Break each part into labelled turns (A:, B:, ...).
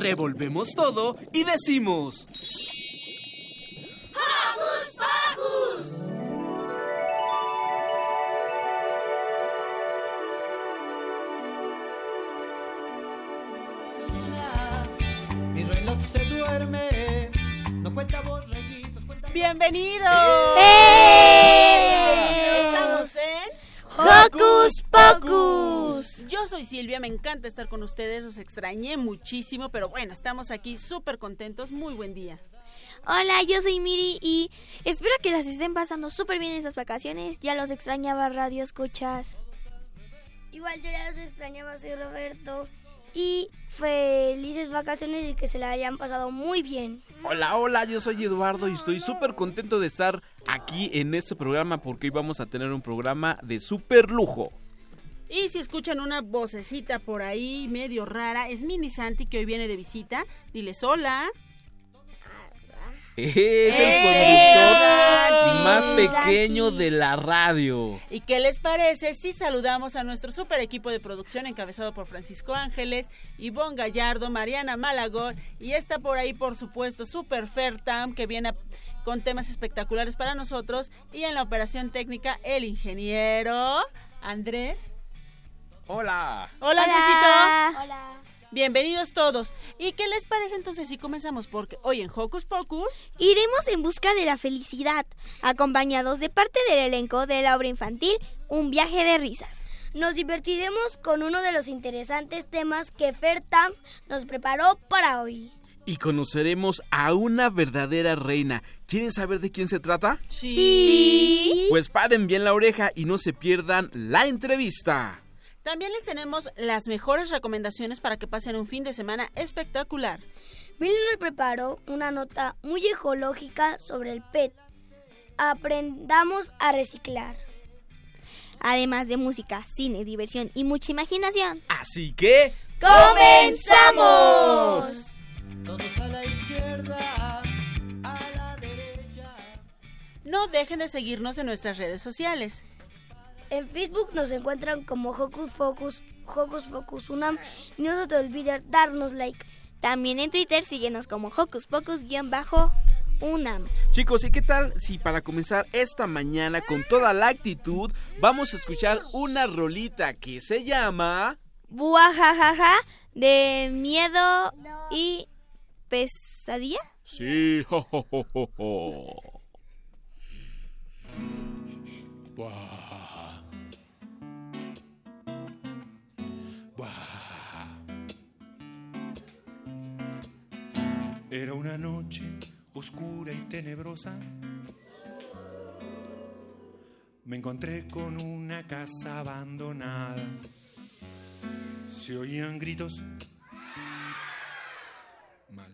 A: Revolvemos todo y decimos...
B: ¡Hocus Pocus!
C: Mi reloj se duerme, no cuenta borreguitos, cuenta...
D: ¡Bienvenidos! Soy Silvia, me encanta estar con ustedes, los extrañé muchísimo, pero bueno, estamos aquí súper contentos, muy buen día.
E: Hola, yo soy Miri y espero que las estén pasando súper bien estas vacaciones. Ya los extrañaba Radio Escuchas.
F: Igual yo ya los extrañaba, soy Roberto. Y felices vacaciones y que se la hayan pasado muy bien.
A: Hola, hola, yo soy Eduardo y estoy súper contento de estar aquí en este programa porque hoy vamos a tener un programa de súper lujo.
D: Y si escuchan una vocecita por ahí medio rara, es Mini Santi que hoy viene de visita. Diles hola.
A: Es el
D: ¡Eh!
A: conductor más pequeño de la radio.
D: ¿Y qué les parece si saludamos a nuestro super equipo de producción encabezado por Francisco Ángeles, Ivonne Gallardo, Mariana Malagón y está por ahí, por supuesto, Super Fertam, que viene a- con temas espectaculares para nosotros. Y en la operación técnica, el ingeniero Andrés.
A: Hola.
D: Hola, Andresito.
F: Hola.
D: Bienvenidos todos. ¿Y qué les parece entonces si comenzamos? Porque hoy en Hocus Pocus
E: Iremos en busca de la felicidad, acompañados de parte del elenco de la obra infantil Un viaje de risas.
F: Nos divertiremos con uno de los interesantes temas que Fertam nos preparó para hoy.
A: Y conoceremos a una verdadera reina. ¿Quieren saber de quién se trata?
E: Sí.
A: Pues paren bien la oreja y no se pierdan la entrevista.
D: También les tenemos las mejores recomendaciones para que pasen un fin de semana espectacular.
F: Billy nos preparó una nota muy ecológica sobre el PET. Aprendamos a reciclar.
E: Además de música, cine, diversión y mucha imaginación.
A: Así que...
E: ¡Comenzamos!
C: Todos a la izquierda, a la derecha.
D: No dejen de seguirnos en nuestras redes sociales.
F: En Facebook nos encuentran como Hocus Focus, Hocus Focus Unam y no se te olvide darnos like.
E: También en Twitter síguenos como Hocus Pocus-Unam.
A: Chicos, ¿y qué tal si para comenzar esta mañana con toda la actitud vamos a escuchar una rolita que se llama...
E: Buajajaja de miedo y pesadilla.
A: Sí, jo, jo, jo, jo, jo.
G: Era una noche oscura y tenebrosa. Me encontré con una casa abandonada. Se oían gritos. Mal.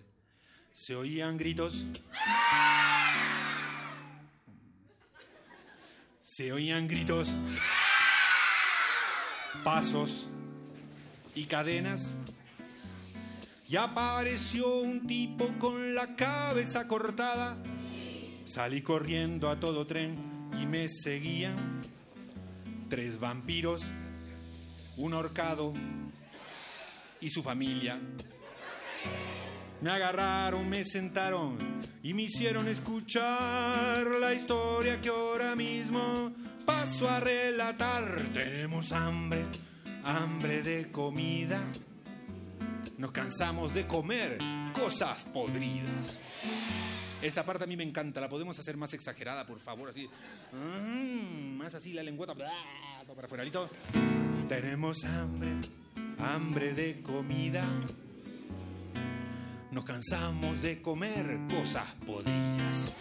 G: Se oían gritos. Se oían gritos, pasos y cadenas. Y apareció un tipo con la cabeza cortada. Salí corriendo a todo tren y me seguían tres vampiros, un horcado y su familia. Me agarraron, me sentaron y me hicieron escuchar la historia que ahora mismo paso a relatar. Tenemos hambre, hambre de comida. Nos cansamos de comer cosas podridas. Esa parte a mí me encanta, la podemos hacer más exagerada, por favor, así. Mm, más así la lengüeta para afuera. Tenemos hambre, hambre de comida. Nos cansamos de comer cosas podridas.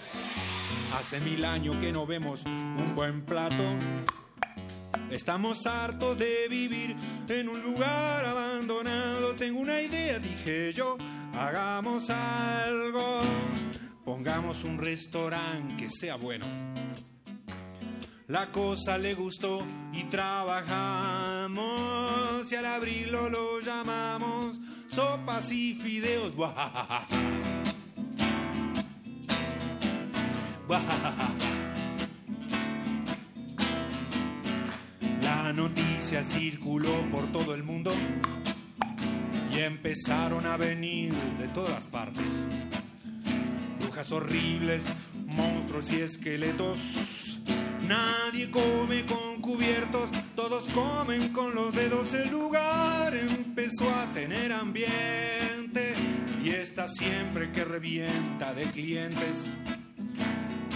G: Hace mil años que no vemos un buen plato. Estamos hartos de vivir en un lugar abandonado. Tengo una idea, dije yo, hagamos algo. Pongamos un restaurante que sea bueno. La cosa le gustó y trabajamos y al abrirlo lo llamamos sopas y fideos. Guajajaja. La noticia circuló por todo el mundo y empezaron a venir de todas partes. Brujas horribles, monstruos y esqueletos. Nadie come con cubiertos, todos comen con los dedos. El lugar empezó a tener ambiente y está siempre que revienta de clientes.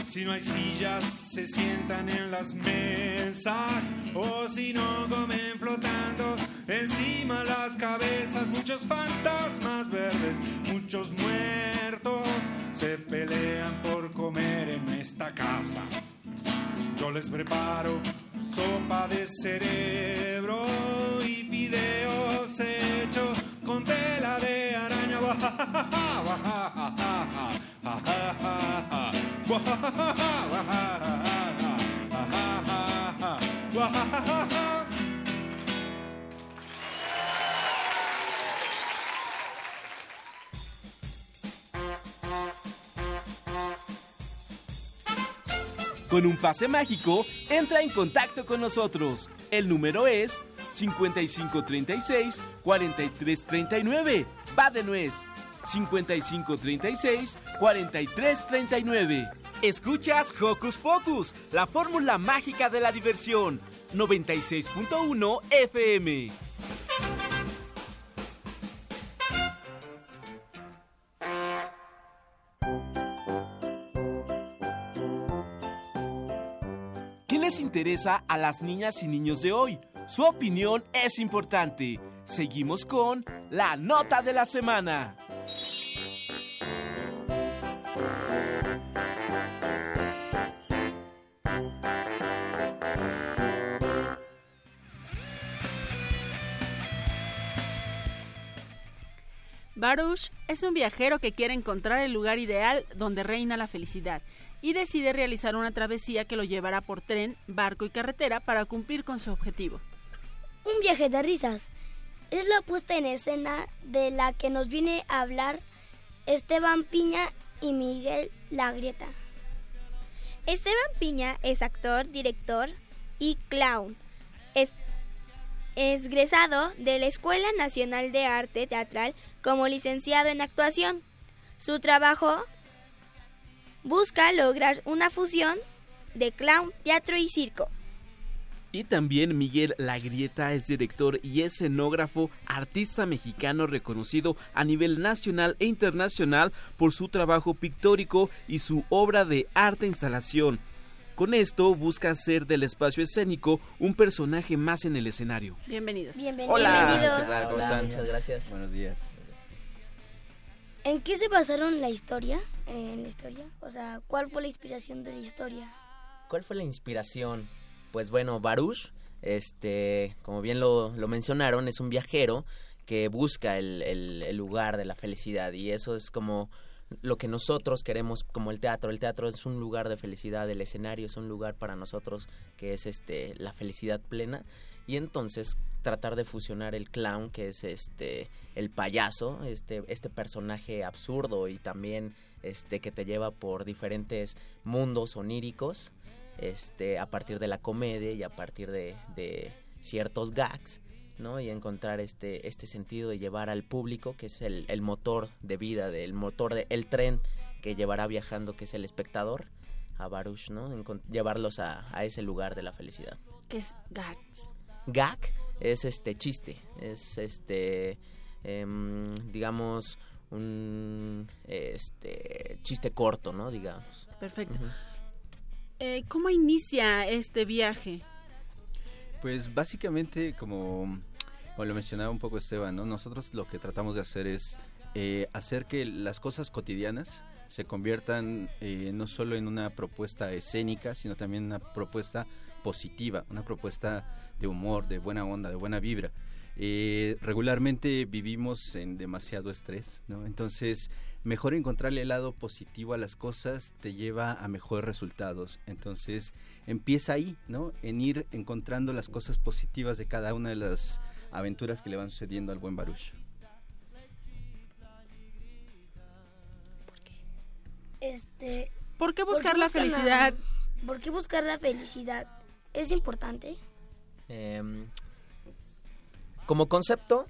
G: Si no hay sillas, se sientan en las mesas. O si no, comen flotando encima las cabezas. Muchos fantasmas verdes, muchos muertos se pelean por comer en esta casa. Yo les preparo sopa de cerebro y fideos hechos con tela de araña.
A: Con un pase mágico, entra en contacto con nosotros. El número es 5536-4339. Va de nuez. 5536-4339. Escuchas Hocus Pocus, la fórmula mágica de la diversión. 96.1 FM. ¿Qué les interesa a las niñas y niños de hoy? Su opinión es importante. Seguimos con la nota de la semana.
D: Baruch es un viajero que quiere encontrar el lugar ideal donde reina la felicidad y decide realizar una travesía que lo llevará por tren, barco y carretera para cumplir con su objetivo.
F: Un viaje de risas. Es la puesta en escena de la que nos viene a hablar Esteban Piña y Miguel Lagrieta.
E: Esteban Piña es actor, director y clown. Es egresado de la Escuela Nacional de Arte Teatral como licenciado en actuación. Su trabajo busca lograr una fusión de clown, teatro y circo.
A: Y también Miguel Lagrieta es director y escenógrafo, artista mexicano reconocido a nivel nacional e internacional por su trabajo pictórico y su obra de arte instalación. Con esto busca hacer del espacio escénico un personaje más en el escenario.
D: Bienvenidos.
F: Bienvenidos.
E: Bienvenidos.
H: ¿Qué tal? Buenos días.
F: ¿En qué se basaron la historia? En la historia. O sea, ¿cuál fue la inspiración de la historia?
H: ¿Cuál fue la inspiración? Pues bueno, Baruch, este, como bien lo, lo mencionaron, es un viajero que busca el, el- el lugar de la felicidad y eso es como lo que nosotros queremos como el teatro. El teatro es un lugar de felicidad, el escenario es un lugar para nosotros que es este la felicidad plena y entonces tratar de fusionar el clown que es este el payaso, este este personaje absurdo y también este que te lleva por diferentes mundos oníricos este a partir de la comedia y a partir de, de ciertos gags ¿no? Y encontrar este, este sentido de llevar al público, que es el, el motor de vida, del motor del el tren que llevará viajando, que es el espectador, a Baruch, ¿no? Llevarlos a, a ese lugar de la felicidad.
D: ¿Qué es gags?
H: Gag es este chiste, es este, em, digamos, un este chiste corto, ¿no? Digamos.
D: Perfecto. Eh, ¿Cómo inicia este viaje?
I: Pues básicamente, como, como lo mencionaba un poco Esteban, ¿no? nosotros lo que tratamos de hacer es eh, hacer que las cosas cotidianas se conviertan eh, no solo en una propuesta escénica, sino también en una propuesta positiva, una propuesta de humor, de buena onda, de buena vibra. Eh, regularmente vivimos en demasiado estrés, ¿no? Entonces, mejor encontrarle el lado positivo a las cosas te lleva a mejores resultados. Entonces, empieza ahí, ¿no? En ir encontrando las cosas positivas de cada una de las aventuras que le van sucediendo al buen Baruch.
F: Este,
D: ¿Por qué buscar la felicidad?
F: ¿Por qué buscar la felicidad? ¿Es importante?
H: Em, como concepto,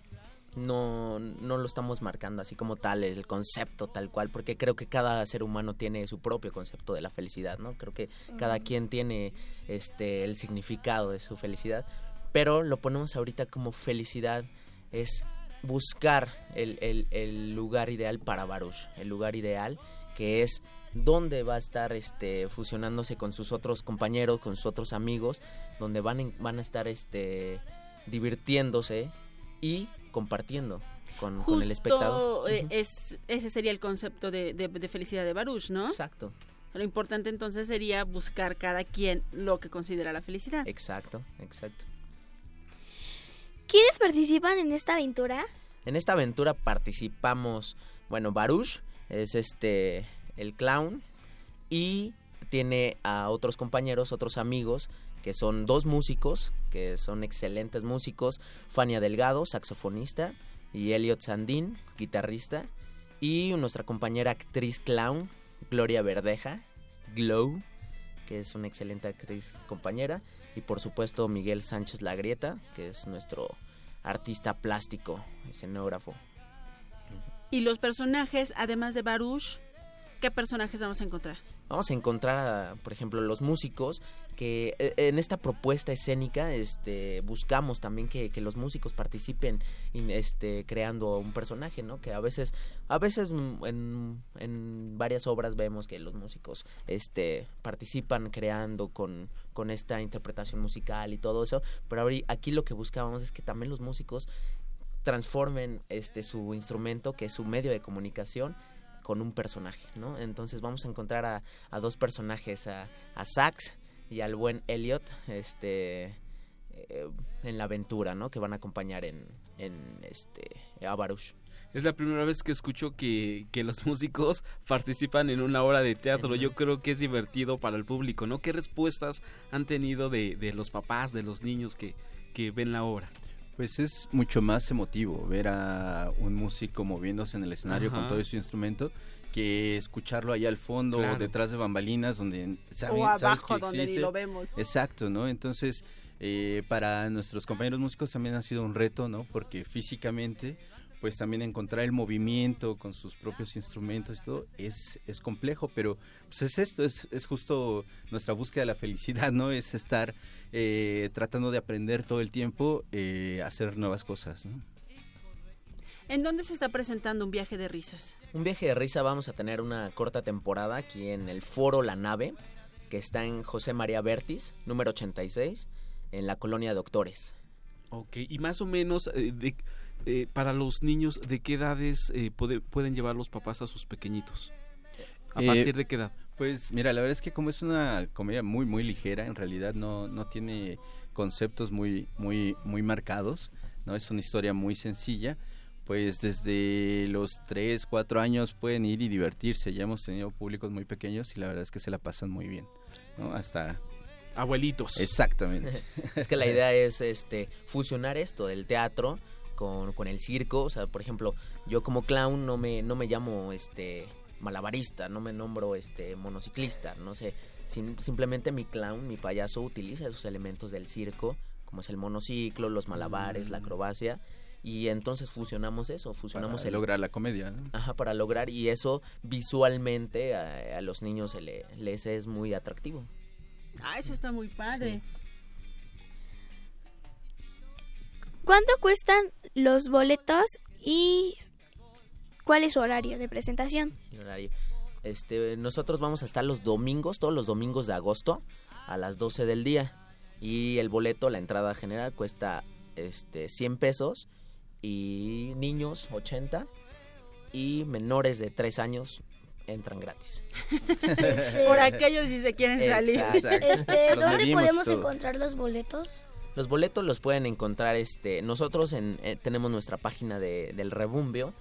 H: no, no lo estamos marcando así como tal, el concepto tal cual, porque creo que cada ser humano tiene su propio concepto de la felicidad, ¿no? Creo que cada quien tiene este el significado de su felicidad, pero lo ponemos ahorita como felicidad es buscar el, el- el lugar ideal para Baruch, el lugar ideal que es donde va a estar este fusionándose con sus otros compañeros, con sus otros amigos, donde van, en- van a estar este divirtiéndose y compartiendo con, con el espectador.
D: Eh, es, ese sería el concepto de, de- de felicidad de Baruch, ¿no?
H: Exacto.
D: Lo importante entonces sería buscar cada quien lo que considera la felicidad.
H: Exacto, exacto.
E: ¿Quiénes participan en esta aventura?
H: En esta aventura participamos, bueno, Baruch es este el clown y tiene a otros compañeros, otros amigos que son dos músicos, que son excelentes músicos, Fania Delgado, saxofonista, y Elliot Sandin, guitarrista, y nuestra compañera actriz clown, Gloria Verdeja, Glow, que es una excelente actriz compañera, y por supuesto Miguel Sánchez Lagrieta, que es nuestro artista plástico, escenógrafo.
D: Y los personajes, además de Baruch, ¿qué personajes vamos a encontrar?
H: Vamos a encontrar, a, por ejemplo, los músicos que eh, en esta propuesta escénica este, buscamos también que, que los músicos participen este, creando un personaje, ¿no? Que a veces, a veces en, en varias obras vemos que los músicos este, participan creando con, con esta interpretación musical y todo eso, pero aquí lo que buscábamos es que también los músicos transformen este su instrumento que es su medio de comunicación con un personaje, ¿no? Entonces vamos a encontrar a, a dos personajes, a, a Sax y al buen Elliot, este eh, en la aventura, ¿no? Que van a acompañar en, en este a Baruch.
A: Es la primera vez que escucho que, que los músicos participan en una obra de teatro. Yo creo que es divertido para el público, ¿no? ¿Qué respuestas han tenido de, de los papás, de los niños que, que ven la obra?
I: Pues es mucho más emotivo ver a un músico moviéndose en el escenario con todo su instrumento que escucharlo ahí al fondo
A: Claro.
I: detrás de bambalinas donde saben-
D: o
I: sabes que
D: donde ni
I: existe.
D: lo vemos.
I: Exacto, ¿no? Entonces, eh, para nuestros compañeros músicos también ha sido un reto, ¿no? Porque físicamente, pues también encontrar el movimiento con sus propios instrumentos y todo es, es complejo, pero pues es esto, es, es justo nuestra búsqueda de la felicidad, ¿no? Es estar eh, tratando de aprender todo el tiempo, eh, hacer nuevas cosas, ¿no?
D: ¿En dónde se está presentando un viaje de risas?
H: Un viaje de risa vamos a tener una corta temporada aquí en el Foro La Nave, que está en José María Bertis, número 86, en la colonia Doctores.
A: Ok, y más o menos, eh, de, eh, para los niños, ¿de qué edades eh, puede- pueden llevar los papás a sus pequeñitos? ¿A
I: Eh,
A: partir de qué edad?
I: Pues mira, la verdad es que como es una comedia muy muy ligera, en realidad no, no tiene conceptos muy muy muy marcados, no es una historia muy sencilla, pues desde los 3, 4 años pueden ir y divertirse. Ya hemos tenido públicos muy pequeños y la verdad es que se la pasan muy bien, ¿no? Hasta
A: Abuelitos.
I: exactamente.
H: es que la idea es este fusionar esto del teatro con, con el circo, o sea, por ejemplo, yo como clown no me no me llamo este malabarista, no me nombro este monociclista, no sé, sim- simplemente mi clown, mi payaso utiliza esos elementos del circo, como es el monociclo, los malabares, la acrobacia y entonces fusionamos eso, fusionamos
I: Para
H: el
I: lograr la comedia, ¿no?
H: Ajá, para lograr y eso visualmente a, a los niños se le- les es muy atractivo.
D: Ah, eso está muy padre.
E: ¿Cuánto cuestan los boletos y cuál es su horario de presentación?
H: horario. Este, nosotros vamos a estar los domingos, todos los domingos de agosto a las 12 del día y el boleto, la entrada general cuesta este 100 pesos y niños 80 y menores de 3 años entran gratis.
D: Por aquellos si se quieren salir.
H: Exacto.
F: este, ¿Dónde podemos
I: todo.
F: encontrar los boletos?
H: Los boletos los pueden encontrar, este, nosotros en, eh, tenemos nuestra página de, del Rebumbio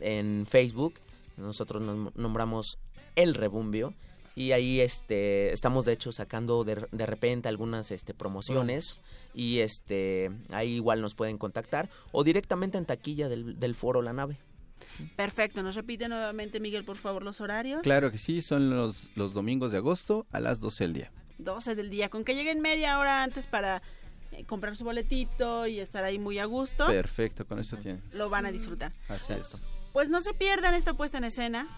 H: en Facebook, nosotros nos nombramos El Rebumbio y ahí este estamos de hecho sacando de, de repente algunas este promociones y este ahí igual nos pueden contactar o directamente en taquilla del, del foro La Nave.
D: Perfecto, nos repite nuevamente Miguel, por favor, los horarios.
I: Claro que sí, son los, los domingos de agosto a las 12 del día.
D: 12 del día, con que lleguen media hora antes para comprar su boletito y estar ahí muy a gusto,
I: Perfecto, con eso tienen.
D: lo van a disfrutar.
I: Así es.
D: Pues no se pierdan esta puesta en escena.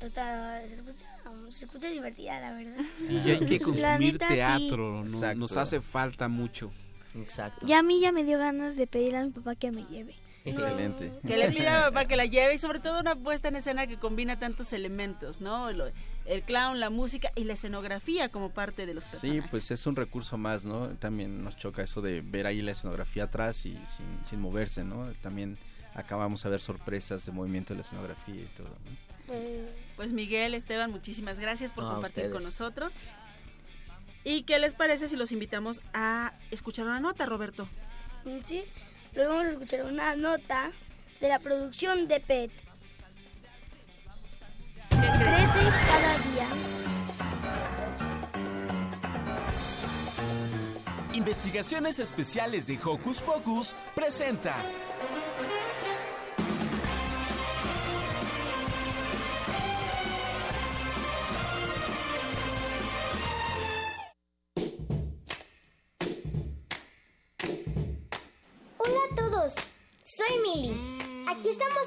F: Está- se, escucha, se escucha divertida, la verdad.
A: Sí, ya hay que consumir
F: neta, sí.
A: teatro, no-
I: Exacto.
A: nos hace falta mucho.
H: Exacto.
F: Ya a mí ya me dio ganas de pedirle a mi papá que me lleve.
I: Excelente.
D: Que le pida para que la lleve y sobre todo una puesta en escena que combina tantos elementos, ¿no? El clown, la música y la escenografía como parte de los
I: Sí,
D: personajes.
I: pues es un recurso más, ¿no? También nos choca eso de ver ahí la escenografía atrás y sin, sin moverse, ¿no? También acá vamos a ver sorpresas de movimiento de la escenografía y todo. ¿no?
D: Pues Miguel, Esteban, muchísimas gracias por
H: No, a
D: compartir con nosotros. ¿Y qué les parece si los invitamos a escuchar una nota, Roberto?
F: Sí, luego vamos a escuchar una nota de la producción de PET. Crece cada día.
J: Investigaciones Especiales de Hocus Pocus presenta.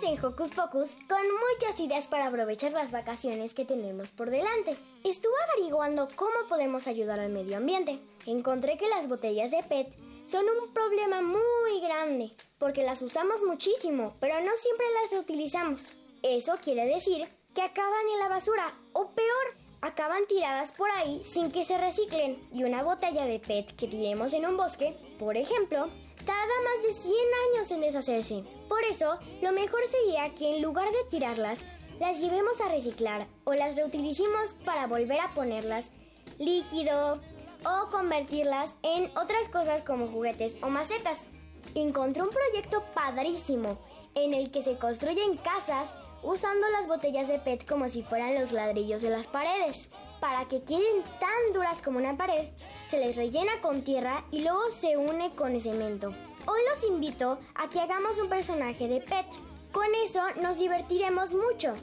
K: En Hocus Pocus con muchas ideas para aprovechar las vacaciones que tenemos por delante. Estuve averiguando cómo podemos ayudar al medio ambiente. Encontré que las botellas de PET son un problema muy grande porque las usamos muchísimo, pero no siempre las reutilizamos. Eso quiere decir que acaban en la basura o peor, acaban tiradas por ahí sin que se reciclen y una botella de PET que tiremos en un bosque, por ejemplo, tarda más de 100 años en deshacerse. Por eso, lo mejor sería que en lugar de tirarlas, las llevemos a reciclar o las reutilicemos para volver a ponerlas líquido o convertirlas en otras cosas como juguetes o macetas. Encontré un proyecto padrísimo en el que se construyen casas usando las botellas de PET como si fueran los ladrillos de las paredes. Para que queden tan duras como una pared, se les rellena con tierra y luego se une con cemento. Hoy los invito a que hagamos un personaje de PET. Con eso nos divertiremos mucho.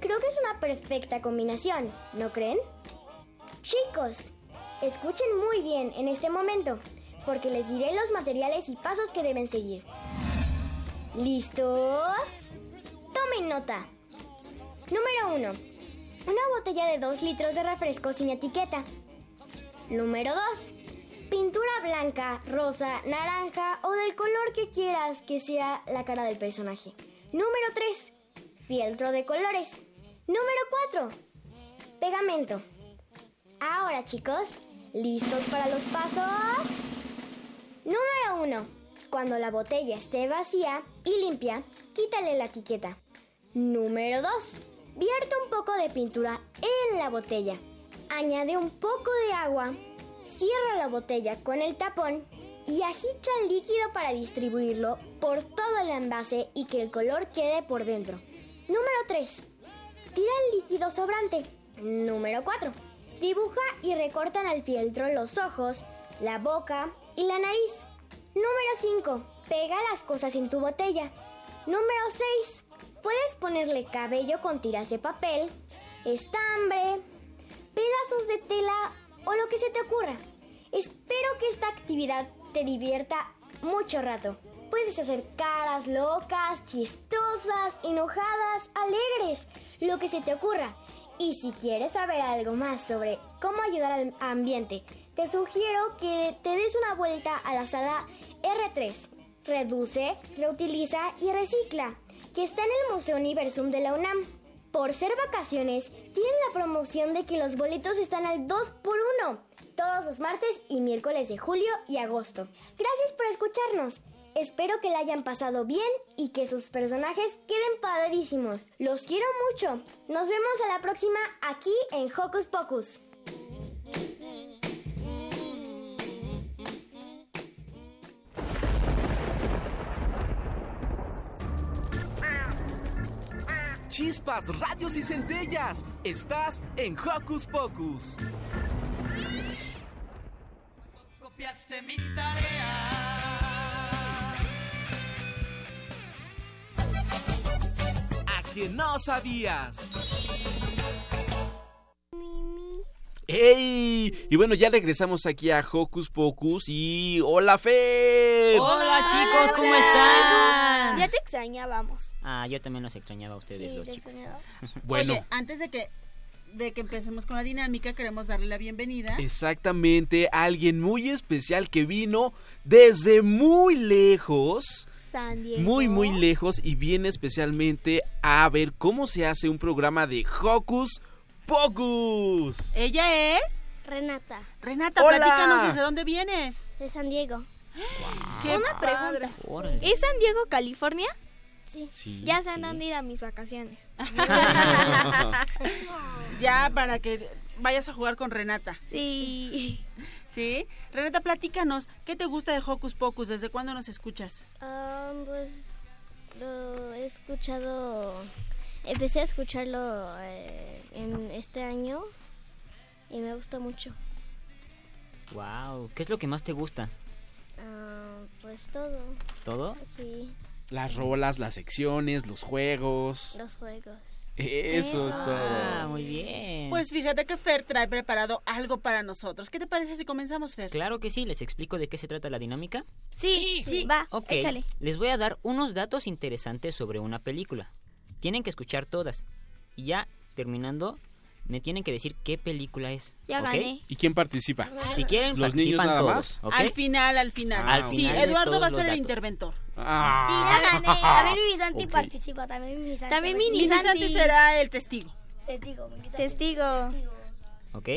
K: Creo que es una perfecta combinación, ¿no creen? Chicos, escuchen muy bien en este momento, porque les diré los materiales y pasos que deben seguir. ¿Listos? Tomen nota. Número 1. Una botella de 2 litros de refresco sin etiqueta. Número 2. Pintura blanca, rosa, naranja o del color que quieras que sea la cara del personaje. Número 3. Fieltro de colores. Número 4. Pegamento. Ahora chicos, ¿listos para los pasos? Número 1. Cuando la botella esté vacía y limpia, quítale la etiqueta. Número 2. Vierte un poco de pintura en la botella. Añade un poco de agua. Cierra la botella con el tapón y agita el líquido para distribuirlo por todo el envase y que el color quede por dentro. Número 3. Tira el líquido sobrante. Número 4. Dibuja y recorta en el fieltro los ojos, la boca y la nariz. Número 5. Pega las cosas en tu botella. Número 6. Puedes ponerle cabello con tiras de papel, estambre, pedazos de tela o lo que se te ocurra. Espero que esta actividad te divierta mucho rato. Puedes hacer caras locas, chistosas, enojadas, alegres, lo que se te ocurra. Y si quieres saber algo más sobre cómo ayudar al ambiente, te sugiero que te des una vuelta a la sala R3. Reduce, reutiliza y recicla, que está en el Museo Universum de la UNAM. Por ser vacaciones, tienen la promoción de que los boletos están al 2 por 1 todos los martes y miércoles de julio y agosto. Gracias por escucharnos Espero que la hayan pasado bien y que sus personajes queden padrísimos. Los quiero mucho. Nos vemos a la próxima aquí en Hocus Pocus.
J: Chispas, radios y centellas. Estás en Hocus Pocus.
C: Copiaste mi tarea.
J: A que no sabías. ¡Ey! Y bueno, ya regresamos aquí a Hocus Pocus y... ¡Hola, Fer!
L: Hola, chicos, ¿cómo están?
E: Ya te extrañábamos.
L: Ah, yo también los extrañaba a ustedes,
E: Sí,
L: los
E: te
L: chicos.
E: extrañaba.
A: Bueno.
D: Oye, antes de que de que empecemos con la dinámica, queremos darle la bienvenida.
A: Exactamente, alguien muy especial que vino desde muy lejos.
E: San Diego.
A: Muy, muy lejos y viene especialmente a ver cómo se hace un programa de Hocus Pocus.
D: Ella es
K: Renata.
D: Renata,
A: Hola.
D: platícanos desde dónde vienes.
K: De San Diego.
D: Qué
E: Una
D: padre.
E: pregunta. ¿Es San Diego, California?
K: Sí.
A: Sí,
E: ya sé en dónde ir a mis vacaciones.
D: ya para que vayas a jugar con Renata.
E: Sí.
D: ¿Sí? Renata, platícanos, ¿qué te gusta de Hocus Pocus? ¿Desde cuándo nos escuchas?
K: Ah, pues lo he escuchado, empecé a escucharlo eh, en este año y me gusta mucho.
L: Wow, ¿qué es lo que más te gusta?
K: Ah, pues todo,
L: ¿Todo?
K: sí,
A: Las rolas, las secciones, los juegos.
K: los juegos.
A: Eso es
L: Ah,
A: todo.
L: muy bien.
D: Pues fíjate que Fer trae preparado algo para nosotros. ¿Qué te parece si comenzamos, Fer?
L: Claro que sí, les explico de qué se trata la dinámica.
E: Sí, sí, va,
L: Ok,
E: échale.
L: les voy a dar unos datos interesantes sobre una película. Tienen que escuchar todas. Y ya terminando, me tienen que decir qué película es.
E: Ya gané.
A: ¿Y quién participa?
L: Si quieren,
A: ¿Los niños
L: participan
A: nada
L: todos.
D: Al final, al final.
L: Al
D: sí,
L: final de
D: Eduardo va a ser el interventor.
A: Ah.
F: Sí, ya gané. También mi Santi participa. También mi Santi.
E: También
D: Mini Santi será el testigo.
F: Testigo. mi Santi.
E: Testigo.
L: ¿Ok?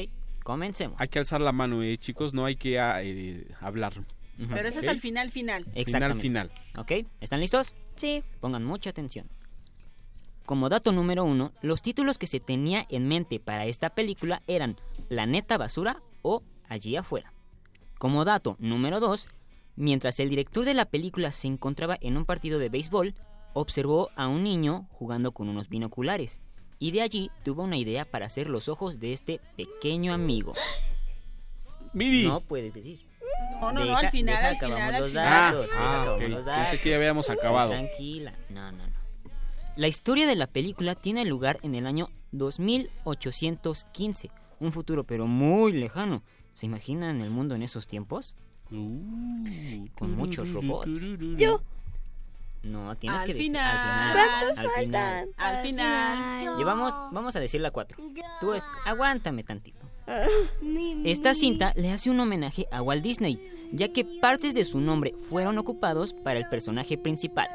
L: Comencemos.
A: Hay que alzar la mano, eh, chicos, no hay que ah, eh, hablar.
D: Pero es hasta el final, final.
A: Final,
L: Exactamente.
A: final.
L: ¿Ok? ¿Están listos?
E: Sí.
L: Pongan mucha atención. Como dato número uno, los títulos que se tenía en mente para esta película eran Planeta Basura o Allí afuera. Como dato número dos, mientras el director de la película se encontraba en un partido de béisbol, observó a un niño jugando con unos binoculares y de allí tuvo una idea para hacer los ojos de este pequeño amigo.
A: Miri.
L: No puedes decir.
D: No, no, no, al final,
L: deja
D: al final,
L: acabamos
D: al
L: los
D: final.
A: Ah,
L: datos,
A: ah,
L: acabamos
A: ok.
L: los
A: Pensé
L: datos.
A: que ya habíamos acabado.
L: Tranquila. No, no, no. La historia de la película tiene lugar en el año 2815, un futuro pero muy lejano. ¿Se imaginan el mundo en esos tiempos?
A: Uh,
L: Con muchos robots.
E: Yo.
L: No, tienes
D: Al
L: que decir
D: final.
L: al final.
E: ¿Cuántos
L: al final.
D: Al final.
L: Llevamos, vamos a decir la 4. Tú es, aguántame tantito. Esta cinta le hace un homenaje a Walt Disney, ya que partes de su nombre fueron ocupados para el personaje principal.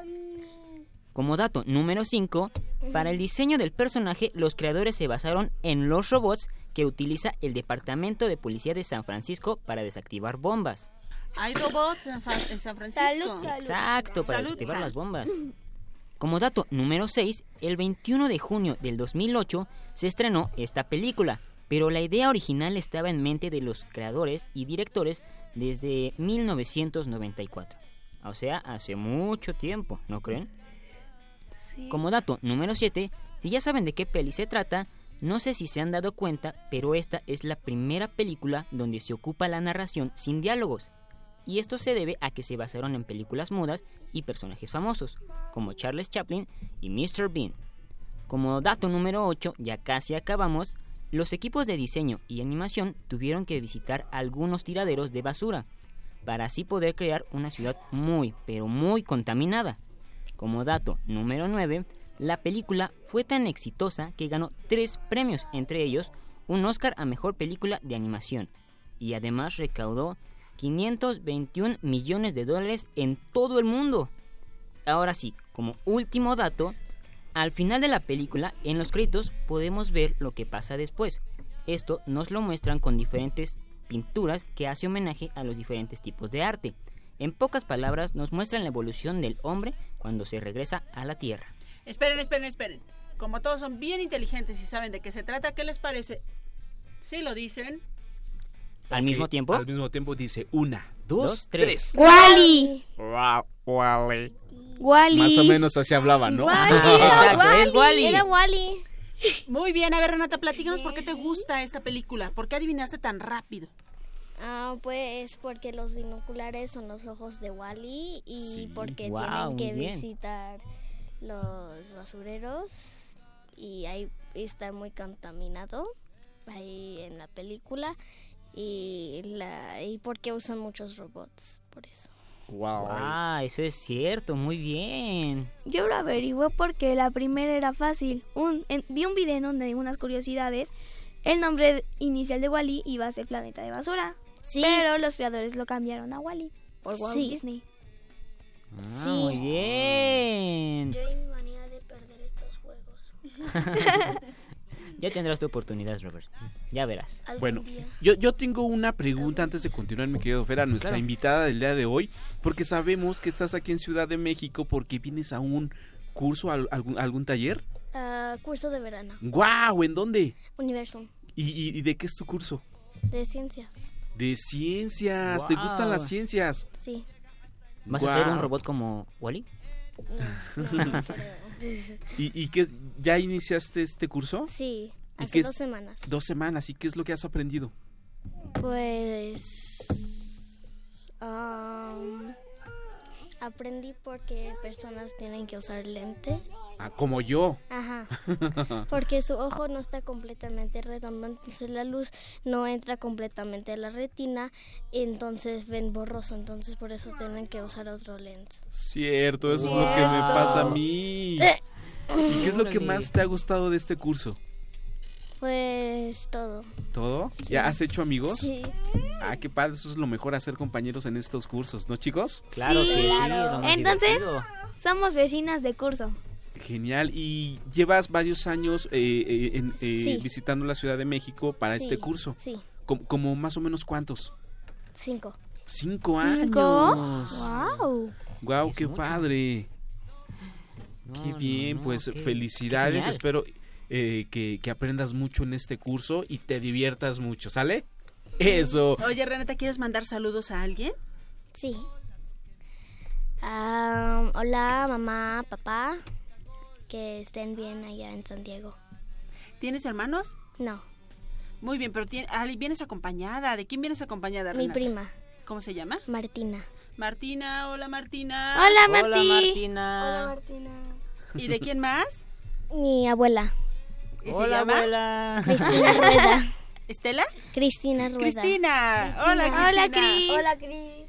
L: Como dato número 5, para el diseño del personaje los creadores se basaron en los robots que utiliza el Departamento de Policía de San Francisco para desactivar bombas.
D: Hay robots en, Fa- en San Francisco.
E: Salud, salud.
L: Exacto, para
D: Salud,
L: desactivar las bombas. Como dato número 6, el 21 de junio del 2008 se estrenó esta película, pero la idea original estaba en mente de los creadores y directores desde 1994. O sea, hace mucho tiempo, ¿no creen? Como dato número 7, si ya saben de qué peli se trata, no sé si se han dado cuenta, pero esta es la primera película donde se ocupa la narración sin diálogos. Y esto se debe a que se basaron en películas mudas y personajes famosos, como Charles Chaplin y Mr. Bean. Como dato número 8, ya casi acabamos, los equipos de diseño y animación tuvieron que visitar algunos tiraderos de basura, para así poder crear una ciudad muy, pero muy contaminada. Como dato número 9, la película fue tan exitosa que ganó tres premios, entre ellos un Oscar a Mejor Película de Animación, y además recaudó 521 millones de dólares en todo el mundo. Ahora sí, como último dato, al final de la película, en los créditos podemos ver lo que pasa después. Esto nos lo muestran con diferentes pinturas que hace homenaje a los diferentes tipos de arte. En pocas palabras, nos muestran la evolución del hombre cuando se regresa a la Tierra.
D: Esperen, esperen, esperen. Como todos son bien inteligentes y saben de qué se trata, ¿qué les parece? Sí lo dicen.
L: Al mismo tiempo.
A: Al mismo tiempo dice una, dos,
L: Dos, tres.
A: tres.
K: Wally.
A: Wa- Wally.
K: Wally.
A: Más o menos así hablaba, ¿no?
L: Exacto, es Wally.
K: Era Wally.
D: Muy bien, a ver Renata, platícanos por qué te gusta esta película. ¿Por qué adivinaste tan rápido?
M: Ah, pues porque los binoculares son los ojos de Wally y
L: Sí.
M: porque tienen que visitar los basureros y ahí está muy contaminado ahí en la película y la y porque usan muchos robots por eso.
A: Wow.
L: Ah, eso es cierto, muy bien.
E: Yo lo averigué porque la primera era fácil. Un, en- vi un video en donde hay unas curiosidades. El nombre inicial de Wally iba a ser Planeta de Basura. Pero los creadores lo cambiaron a Wally por Walt
M: Sí.
E: Disney.
L: Ah, muy bien.
F: Yo y mi manía de perder estos juegos.
L: Ya tendrás tu oportunidad, Robert. Ya verás.
A: Bueno, yo, yo tengo una pregunta antes de continuar, mi querido Fer, a nuestra
L: Claro.
A: invitada del día de hoy, porque sabemos que estás aquí en Ciudad de México porque vienes a un curso, a algún, a algún taller.
M: Ah, curso de verano,
A: ¡Guau! ¿En dónde?
M: universo
A: ¿Y, y- y de qué es tu curso?
M: de ciencias.
A: De ciencias. ¿Te gustan las ciencias?
M: Sí.
L: ¿Vas a ser un robot como Wally?
M: No, no creo.
A: ¿Y, y qué, ya iniciaste este curso?
M: Sí,
A: ¿Y
M: hace
A: qué
M: dos
A: es-
M: semanas.
A: Dos semanas. ¿Y qué es lo que has aprendido?
M: Pues am, aprendí porque personas tienen que usar lentes.
A: Ah, como yo.
M: Ajá. Porque su ojo no está completamente redondo, entonces la luz no entra completamente a la retina, entonces ven borroso, entonces por eso tienen que usar otro lens.
A: Cierto, eso es lo que me pasa a mí.
M: Eh.
A: ¿Y qué es lo que más te ha gustado de este curso?
M: Pues todo.
A: ¿Todo? ¿Ya has hecho amigos?
M: Sí.
A: Ah, qué padre, eso es lo mejor hacer compañeros en estos cursos, ¿no, chicos?
L: Claro
E: Sí,
L: que sí.
E: claro. Entonces-
L: divertido.
E: Somos vecinas de curso.
A: Genial. ¿Y llevas varios años eh, eh, en- eh,
M: Sí.
A: visitando la Ciudad de México para
M: Sí,
A: este curso?
M: Sí,
A: Com- ¿Como más o menos cuántos?
M: cinco.
A: Cinco,
E: ¿Cinco?
A: años.
E: ¡Wow!
A: Guau,
L: Es
A: qué
L: mucho.
A: padre.
L: No,
A: qué bien,
L: no,
A: pues
L: qué- qué
A: felicidades.
L: genial.
A: Espero eh, que, que aprendas mucho en este curso y te diviertas mucho, ¿sale? Eso.
D: Oye, Renata, ¿quieres mandar saludos a alguien?
M: Sí. Am, hola, mamá, papá. Que estén bien allá en San Diego.
D: ¿Tienes hermanos?
M: No,
D: Muy bien, pero tien- ah, vienes acompañada. ¿De quién vienes acompañada,
M: mi
D: Renata?
M: prima,
D: ¿Cómo se llama?
M: Martina.
D: Martina. Hola, Martina.
E: Hola,
L: Hola,
E: Martí.
L: Martina.
F: Martina.
D: ¿Y de quién más?
M: Mi abuela,
D: ¿Y se
L: Hola,
D: llama?
L: abuela.
M: Cristina Rueda.
D: ¿Estela?
M: Cristina Rueda.
D: Cristina. Hola, Cristina.
E: Hola, Cris.
F: Hola, Cris.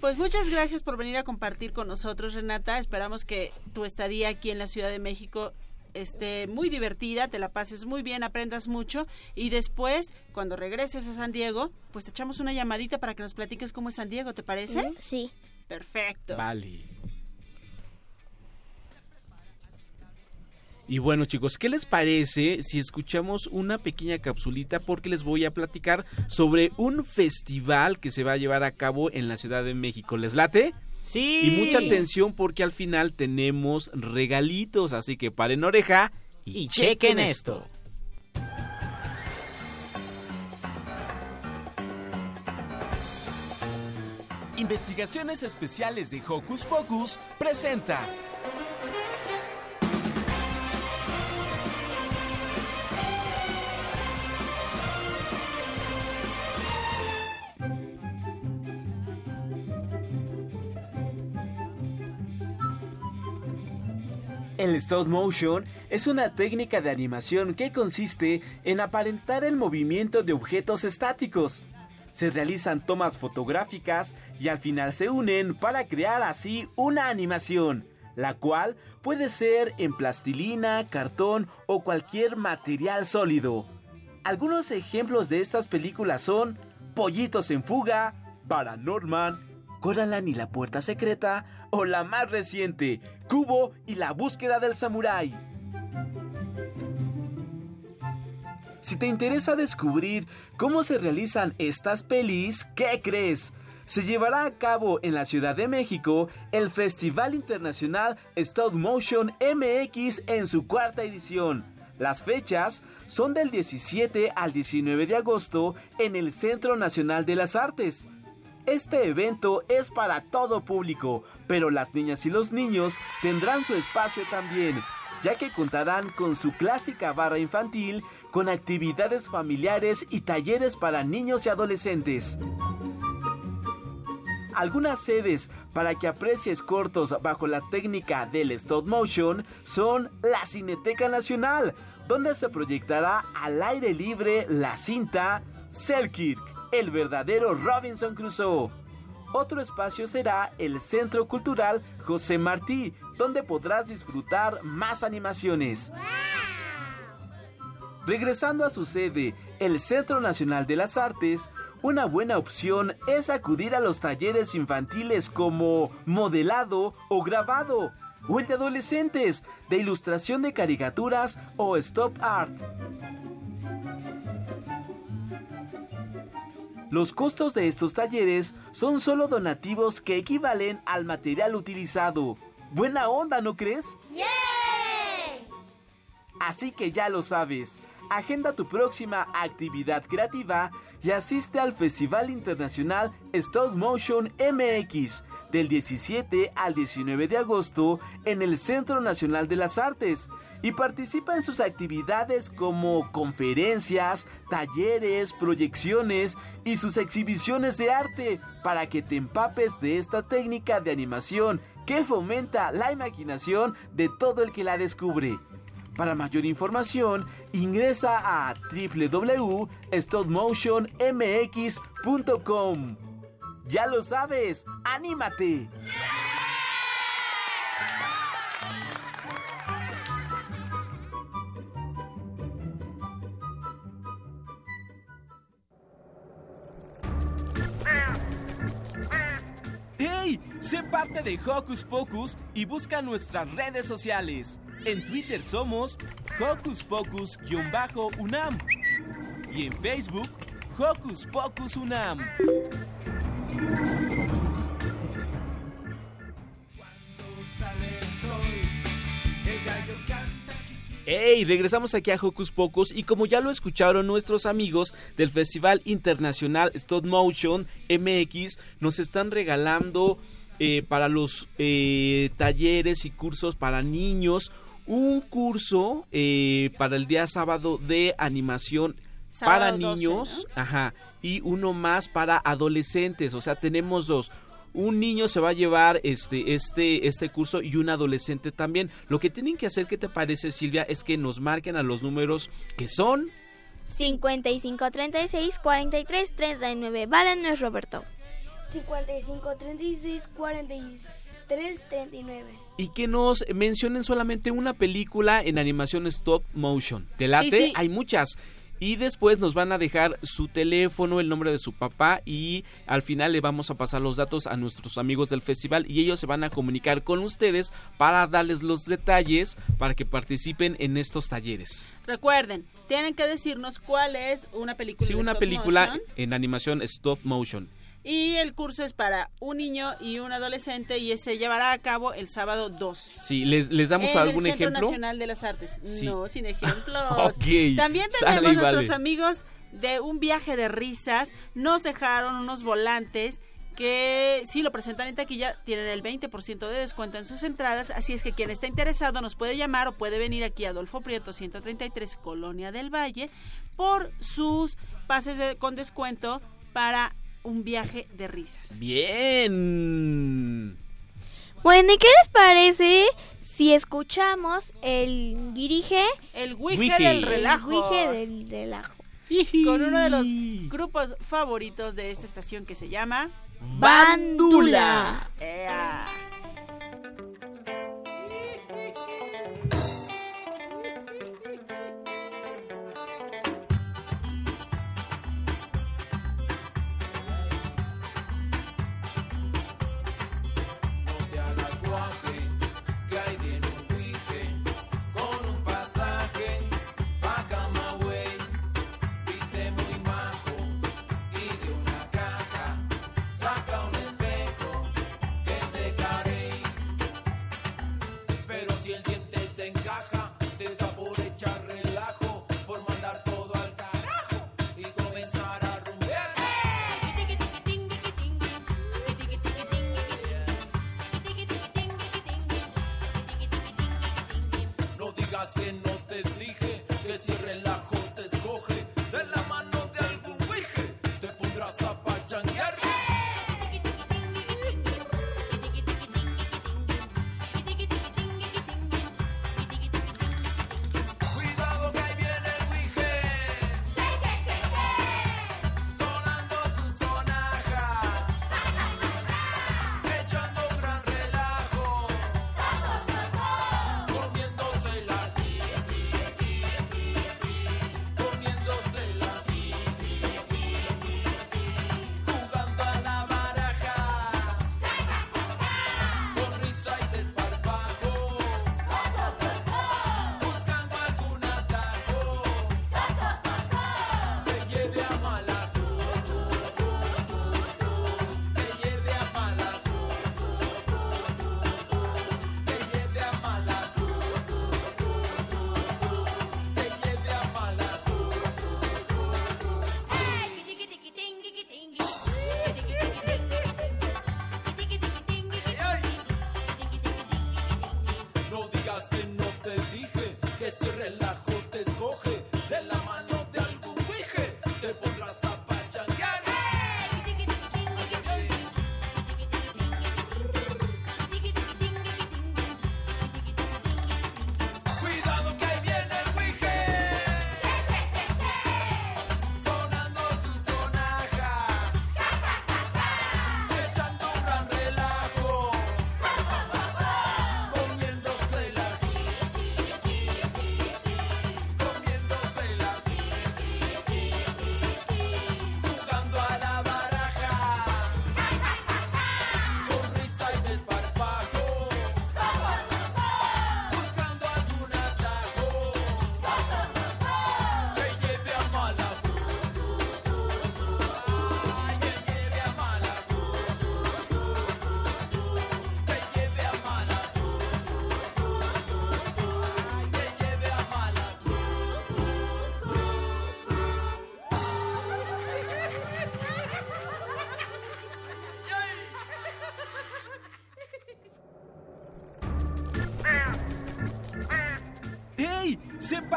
D: Pues muchas gracias por venir a compartir con nosotros, Renata. Esperamos que tu estadía aquí en la Ciudad de México esté muy divertida, te la pases muy bien, aprendas mucho y después, cuando regreses a San Diego, pues te echamos una llamadita para que nos platiques cómo es San Diego, ¿te parece?
M: Sí.
D: Perfecto.
A: Vale. Y bueno chicos, ¿qué les parece si escuchamos una pequeña capsulita? Porque les voy a platicar sobre un festival que se va a llevar a cabo en la Ciudad de México. ¿Les late?
L: Sí.
A: Y mucha atención porque al final tenemos regalitos, así que paren oreja y,
L: Y chequen esto.
J: Investigaciones Especiales de Hocus Pocus presenta.
A: El stop motion es una técnica de animación que consiste en aparentar el movimiento de objetos estáticos. Se realizan tomas fotográficas y al final se unen para crear así una animación, la cual puede ser en plastilina, cartón o cualquier material sólido. Algunos ejemplos de estas películas son Pollitos en fuga, Paranorman, Coraline y la puerta secreta o la más reciente, Cubo y la búsqueda del samurái. Si te interesa descubrir cómo se realizan estas pelis, ¿qué crees? se llevará a cabo en la Ciudad de México el Festival Internacional Stop Motion MX en su cuarta edición. Las fechas son del 17 al 19 de agosto en el Centro Nacional de las Artes. Este evento es para todo público, pero las niñas y los niños tendrán su espacio también, ya que contarán con su clásica barra infantil, con actividades familiares y talleres para niños y adolescentes. Algunas sedes para que aprecies cortos bajo la técnica del stop motion son la Cineteca Nacional, donde se proyectará al aire libre la cinta Selkirk el verdadero Robinson Crusoe. Otro espacio será el Centro Cultural José Martí, donde podrás disfrutar más animaciones. Regresando a su sede, el Centro Nacional de las Artes, una buena opción es acudir a los talleres infantiles como modelado o grabado, o el de adolescentes, de ilustración de caricaturas o stop art. Los costos de estos talleres son solo donativos que equivalen al material utilizado. Buena onda, ¿no crees? Así que ya lo sabes. Agenda tu próxima actividad creativa y asiste al Festival Internacional Stop Motion MX del 17 al 19 de agosto en el Centro Nacional de las Artes y participa en sus actividades como conferencias, talleres, proyecciones y sus exhibiciones de arte para que te empapes de esta técnica de animación que fomenta la imaginación de todo el que la descubre. Para mayor información, ingresa a www.stopmotionmx.com. Ya lo sabes, anímate.
J: ¡Hey! Sé parte de Hocus Pocus y busca nuestras redes sociales. En Twitter somos Hocus Pocus-UNAM y en Facebook Hocus Pocus UNAM.
A: ¡Hey! Regresamos aquí a Hocus Pocus y como ya lo escucharon nuestros amigos del Festival Internacional Stop Motion MX, nos están regalando eh, para los eh, talleres y cursos para niños un curso eh, para el día sábado de animación para
D: Sábado 12,
A: niños, ajá, y uno más para adolescentes, o sea, tenemos dos. Un niño se va a llevar este, este, este curso y un adolescente también. Lo que tienen que hacer, ¿qué te parece, Silvia? Es que nos marquen a los números que son
E: 55 36 43 39. Vale, no es Roberto.
F: 55 36 43 39.
A: y que nos mencionen solamente una película en animación stop motion. ¿Te late?
D: Sí, sí.
A: Hay muchas. Y después nos van a dejar su teléfono, el nombre de su papá y al final le vamos a pasar los datos a nuestros amigos del festival y ellos se van a comunicar con ustedes para darles los detalles para que participen en estos talleres.
D: Recuerden, tienen que decirnos cuál es una película.
A: Sí, una
D: stop
A: película
D: motion.
A: en animación stop motion.
D: Y el curso es para un niño y un adolescente y se llevará a cabo el sábado 2.
A: Sí, ¿les, les damos
D: en
A: algún
D: el Centro
A: ejemplo?
D: Nacional de las Artes.
A: Sí.
D: No, sin ejemplos.
A: Ok,
D: También
A: sale
D: tenemos
A: y
D: nuestros
A: vale.
D: amigos de un viaje de risas. Nos dejaron unos volantes que si lo presentan en taquilla tienen el 20% de descuento en sus entradas, así es que quien está interesado nos puede llamar o puede venir aquí a Adolfo Prieto 133 Colonia del Valle por sus pases de- con descuento para un viaje de risas.
A: Bien.
E: Bueno, ¿y qué les parece si escuchamos el dirige?
D: El Wije
A: Wije.
D: del
A: El
D: relajo.
E: El Wije del relajo.
D: Con uno de los grupos favoritos de esta estación que se llama
E: Bandula.
D: Ea.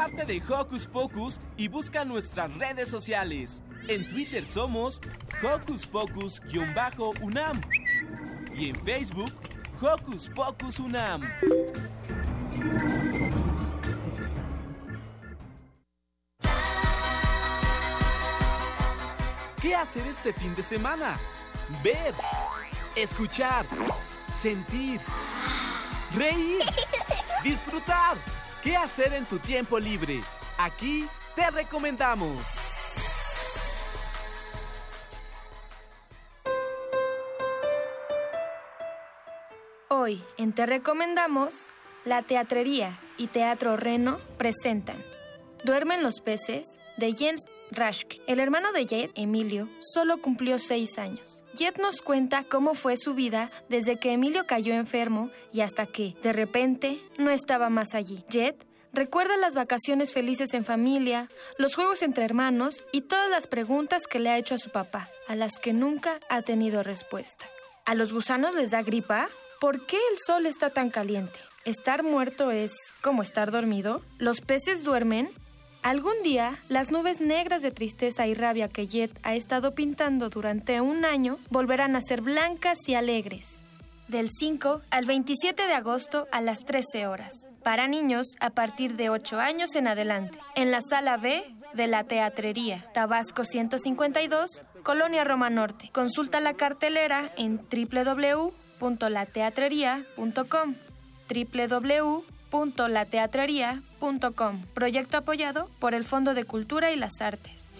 A: Parte de Hocus Pocus y busca nuestras redes sociales. En Twitter somos Hocus Pocus-UNAM y en Facebook Hocus Pocus UNAM. ¿Qué hacer este fin de semana? Ver, escuchar, sentir, reír, disfrutar. ¿Qué hacer en tu tiempo libre? Aquí te recomendamos.
N: Hoy en Te Recomendamos, La Teatrería y Teatro Reno presentan Duermen los peces de Jens Raschke. El hermano de Jet, Emilio, solo cumplió seis años. Jet nos cuenta cómo fue su vida desde que Emilio cayó enfermo y hasta que, de repente, no estaba más allí. Jet recuerda las vacaciones felices en familia, los juegos entre hermanos y todas las preguntas que le ha hecho a su papá, a las que nunca ha tenido respuesta. ¿A los gusanos les da gripa? ¿Por qué el sol está tan caliente? ¿Estar muerto es como estar dormido? ¿Los peces duermen? Algún día, las nubes negras de tristeza y rabia que Jet ha estado pintando durante un año volverán a ser blancas y alegres. Del 5 al 27 de agosto a las 13 horas. Para niños a partir de 8 años en adelante. En la sala B de la Teatrería, Tabasco 152, Colonia Roma Norte. Consulta la cartelera en www.lateatrería.com www.lateatrería.com Proyecto apoyado por el Fondo de Cultura y las Artes.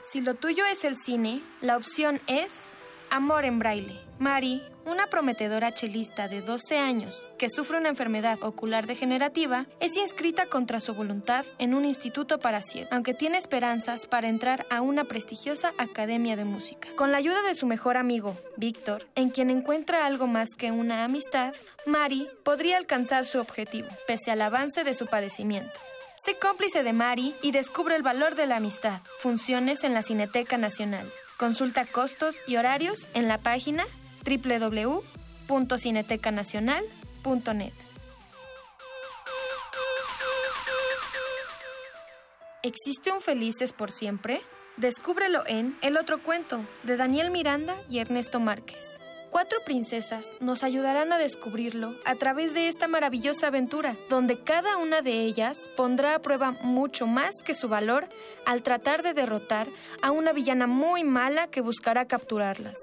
N: Si lo tuyo es el cine, la opción es Amor en Braille. Mari una prometedora chelista de 12 años que sufre una enfermedad ocular degenerativa, es inscrita contra su voluntad en un instituto para ciegos, aunque tiene esperanzas para entrar a una prestigiosa academia de música. Con la ayuda de su mejor amigo, Víctor, en quien encuentra algo más que una amistad, Mari podría alcanzar su objetivo, pese al avance de su padecimiento. Sé cómplice de Mari y descubre el valor de la amistad. Funciones en la Cineteca Nacional. Consulta costos y horarios en la página www.cinetecanacional.net. ¿Existe un Felices por siempre? Descúbrelo en El otro cuento de Daniel Miranda y Ernesto Márquez. Cuatro princesas nos ayudarán a descubrirlo a través de esta maravillosa aventura, donde cada una de ellas pondrá a prueba mucho más que su valor al tratar de derrotar a una villana muy mala que buscará capturarlas.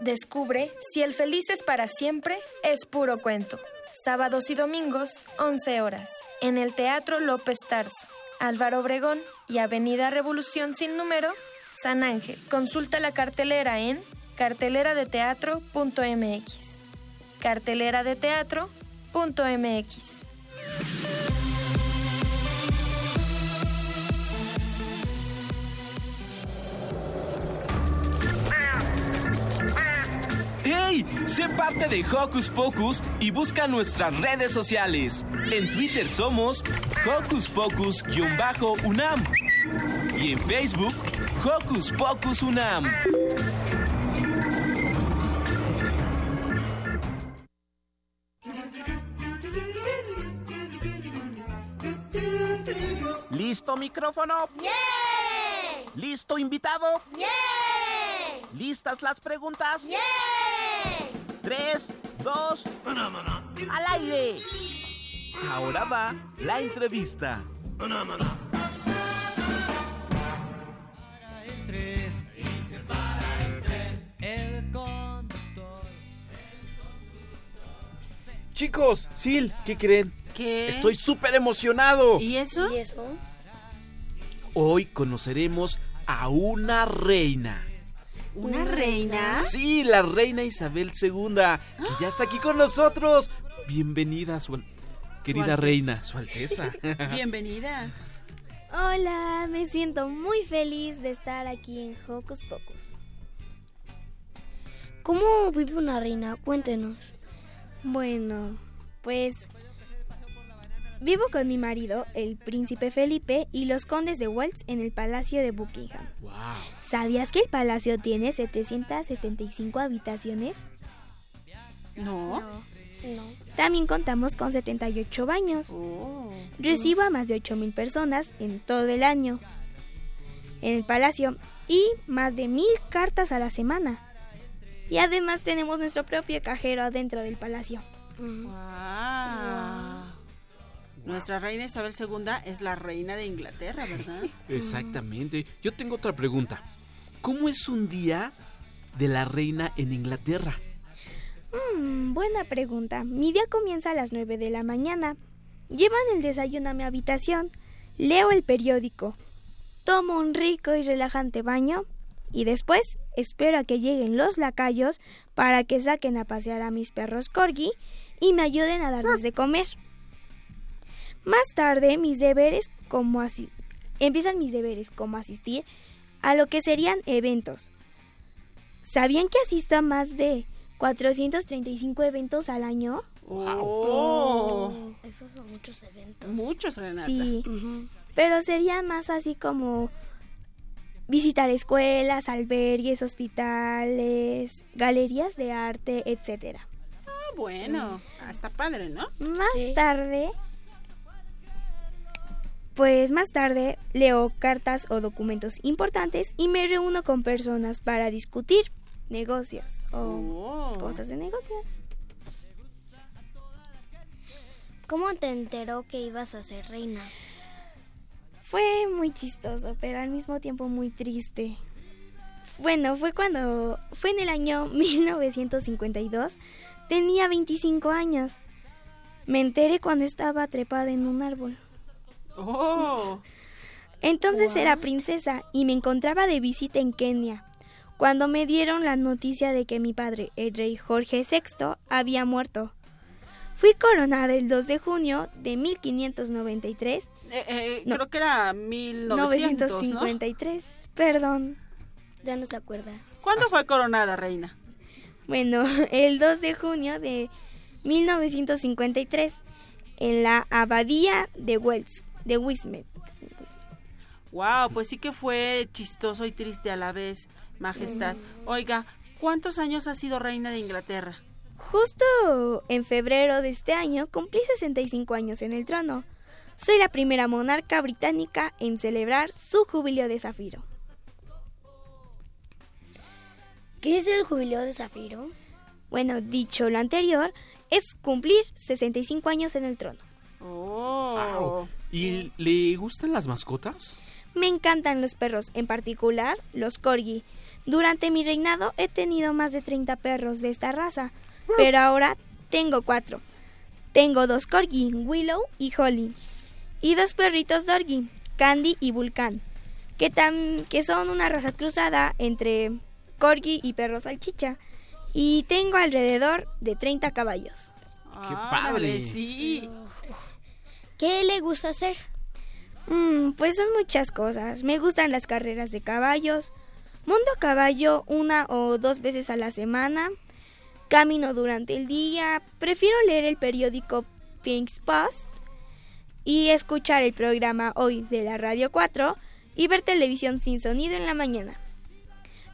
N: Descubre si el feliz es para siempre es puro cuento. Sábados y domingos, 11 horas, en el Teatro López Tarso, Álvaro Obregón y Avenida Revolución sin número, San Ángel. Consulta la cartelera en carteleradeteatro.mx. Carteleradeteatro.mx.
J: ¡Hey! Sé parte de Hocus Pocus y busca nuestras redes sociales. En Twitter somos Hocus Pocus-UNAM y en Facebook Hocus Pocus UNAM.
O: ¿Listo micrófono? ¿Listo invitado? ¿Listas las preguntas? Tres, dos, al aire.
J: Ahora va la entrevista. Chicos, Sil, ¿qué creen?
D: ¿Qué?
J: Estoy súper emocionado.
D: ¿Y eso?
M: ¿Y eso?
J: Hoy conoceremos a una reina.
D: ¿Una reina?
J: Sí, la reina Isabel II, que ya está aquí con nosotros. Bienvenida, su querida reina, su alteza.
D: Bienvenida.
E: Hola, me siento muy feliz de estar aquí en Hocus Pocus.
F: ¿Cómo vive una reina? Cuéntenos.
E: Bueno, pues vivo con mi marido, el príncipe Felipe, y los condes de Wells en el Palacio de Buckingham.
J: Wow.
E: ¿Sabías que el palacio tiene 775 habitaciones?
D: No.
E: No. También contamos con 78 baños. Recibo a más de 8.000 personas en todo el año en el palacio y más de mil cartas a la semana. Y además tenemos nuestro propio cajero adentro del palacio.
D: Wow. Nuestra reina Isabel II es la reina de Inglaterra, ¿verdad?
J: Exactamente. Yo tengo otra pregunta. ¿Cómo es un día de la reina en Inglaterra?
E: Mm, buena pregunta. Mi día comienza a las 9 de la mañana. Llevan el desayuno a mi habitación. Leo el periódico. Tomo un rico y relajante baño. Y después espero a que lleguen los lacayos para que saquen a pasear a mis perros corgi y me ayuden a darles de comer. Más tarde, mis deberes como así empiezan mis deberes como asistir a lo que serían eventos. ¿Sabían que asisto a más de 435 eventos al año?
D: Oh.
M: Esos son muchos eventos.
D: Muchos, Renata.
E: Sí, pero sería más así como visitar escuelas, albergues, hospitales, galerías de arte, etcétera.
D: Ah, bueno. Está padre, ¿no?
E: Más tarde, pues más tarde leo cartas o documentos importantes y me reúno con personas para discutir negocios o cosas de negocios.
M: ¿Cómo te enteró que ibas a ser reina?
E: Fue muy chistoso, pero al mismo tiempo muy triste. Bueno, fue cuando fue en el año 1952. Tenía 25 años. Me enteré cuando estaba trepada en un árbol.
D: Oh.
E: Entonces
D: What?
E: era princesa y me encontraba de visita en Kenia. cuando me dieron la noticia de que mi padre, el rey Jorge VI, había muerto. Fui coronada el 2 de junio de 1593.
D: Eh, eh,
E: No.
D: Creo que era 1900, ¿no?
E: 953. Perdón.
F: Ya no se acuerda.
D: ¿Cuándo fue coronada, reina?
E: Bueno, el 2 de junio de 1953 en la abadía de Wells, de Wismet.
D: Wow, pues sí que fue chistoso y triste a la vez, Majestad. Oiga, ¿cuántos años ha sido reina de Inglaterra?
E: Justo en febrero de este año cumplí 65 años en el trono. Soy la primera monarca británica en celebrar su jubileo de zafiro.
F: ¿Qué es el jubileo de Zafiro?
E: Bueno, dicho lo anterior, es cumplir 65 años en el trono.
D: Oh.
A: Wow. ¿Y le gustan las mascotas?
E: Me encantan los perros, en particular los corgi. Durante mi reinado he tenido más de 30 perros de esta raza, pero ahora tengo cuatro. Tengo dos corgi, Willow y Holly, y dos perritos Dorgi, Candy y Vulcan, que, tam- que son una raza cruzada entre corgi y perro salchicha. Y tengo alrededor de 30 caballos.
D: ¡Qué
A: padre!
D: Sí.
F: ¿Qué le gusta hacer?
E: Mm, pues son muchas cosas. Me gustan las carreras de caballos. Monto a caballo una o dos veces a la semana. Camino durante el día. Prefiero leer el periódico Pink's Post y escuchar el programa hoy de la Radio 4 y ver televisión sin sonido en la mañana.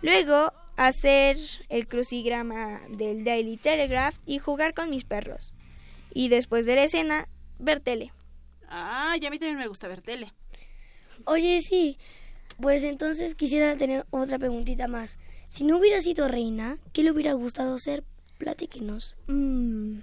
E: Luego hacer el crucigrama del Daily Telegraph y jugar con mis perros. Y después de la escena, ver tele.
D: Ah, ya a mí también me gusta ver tele.
F: Oye, sí. Pues entonces quisiera tener otra preguntita más. Si no hubiera sido reina, ¿qué le hubiera gustado ser? Platíquenos.
E: Mm.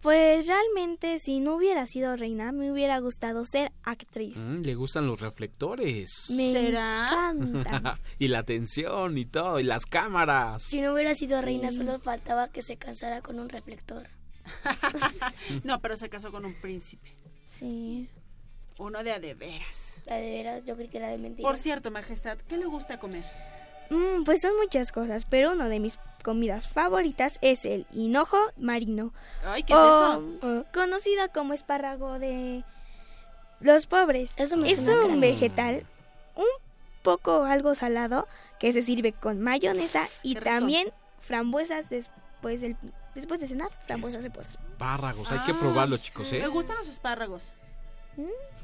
E: Pues realmente si no hubiera sido reina me hubiera gustado ser actriz.
A: Mm, le gustan los reflectores.
E: Me
D: ¿Será?
E: encanta.
A: y la atención y todo, y las cámaras.
F: Si no hubiera sido
E: Sí.
F: reina, solo faltaba que se casara con un reflector.
D: No, pero se casó con un príncipe.
E: Sí.
D: Uno de a de veras.
F: La de veras, yo creí que era de mentira.
D: Por cierto, Majestad, ¿qué le gusta comer?
E: Mm, pues son muchas cosas, pero una de mis comidas favoritas es el hinojo marino.
D: Ay, ¿qué es
E: o,
D: eso?
E: Conocido como espárrago de los pobres.
F: Eso me
E: es
F: suena
E: un vegetal un poco algo salado que se sirve con mayonesa y
D: Qué rico.
E: también frambuesas después del después de cenar, frambuesas de postre.
A: Párragos, hay que probarlo, chicos, ¿eh?
D: Me gustan los espárragos.